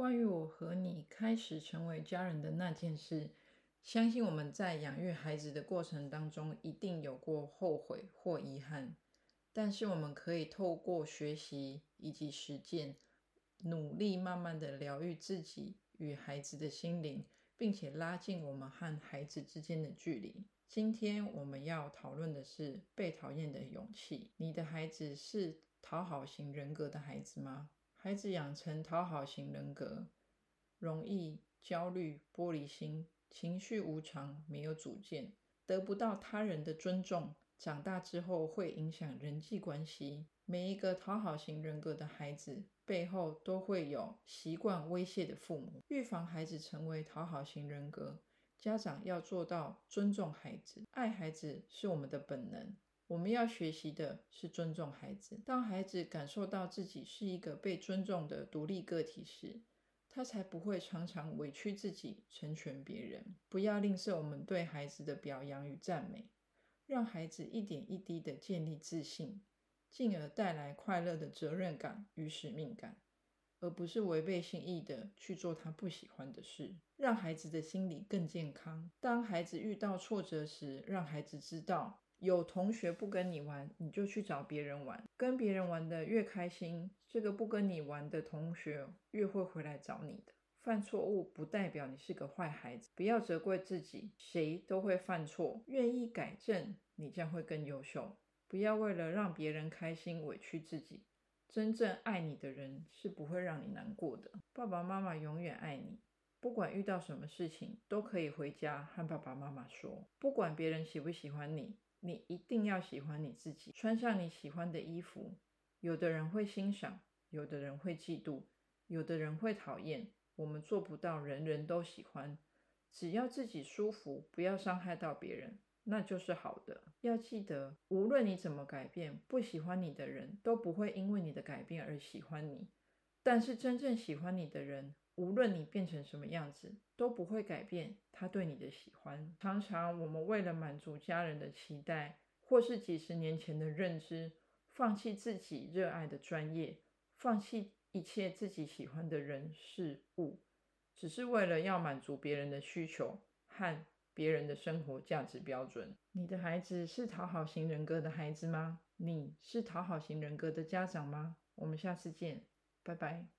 关于我和你开始成为家人的那件事，相信我们在养育孩子的过程当中，一定有过后悔或遗憾。但是我们可以透过学习以及实践，努力慢慢的疗愈自己与孩子的心灵，并且拉近我们和孩子之间的距离。今天我们要讨论的是被讨厌的勇气。你的孩子是讨好型人格的孩子吗？孩子养成讨好型人格，容易焦虑、玻璃心、情绪无常、没有主见，得不到他人的尊重，长大之后会影响人际关系。每一个讨好型人格的孩子背后都会有习惯威胁的父母。预防孩子成为讨好型人格，家长要做到尊重孩子，爱孩子是我们的本能。我们要学习的是尊重孩子。当孩子感受到自己是一个被尊重的独立个体时，他才不会常常委屈自己，成全别人。不要吝啬我们对孩子的表扬与赞美，让孩子一点一滴的建立自信，进而带来快乐的责任感与使命感，而不是违背心意的去做他不喜欢的事。让孩子的心理更健康。当孩子遇到挫折时，让孩子知道。有同学不跟你玩，你就去找别人玩。跟别人玩的越开心，这个不跟你玩的同学越会回来找你的。犯错误不代表你是个坏孩子，不要责怪自己，谁都会犯错，愿意改正，你将会更优秀。不要为了让别人开心委屈自己，真正爱你的人是不会让你难过的。爸爸妈妈永远爱你，不管遇到什么事情，都可以回家和爸爸妈妈说。不管别人喜不喜欢你。你一定要喜欢你自己，穿上你喜欢的衣服。有的人会欣赏，有的人会嫉妒，有的人会讨厌。我们做不到人人都喜欢，只要自己舒服，不要伤害到别人，那就是好的。要记得，无论你怎么改变，不喜欢你的人都不会因为你的改变而喜欢你。但是真正喜欢你的人，无论你变成什么样子，都不会改变他对你的喜欢。常常我们为了满足家人的期待，或是几十年前的认知，放弃自己热爱的专业，放弃一切自己喜欢的人事物，只是为了要满足别人的需求和别人的生活价值标准。你的孩子是讨好型人格的孩子吗？你是讨好型人格的家长吗？我们下次见，拜拜。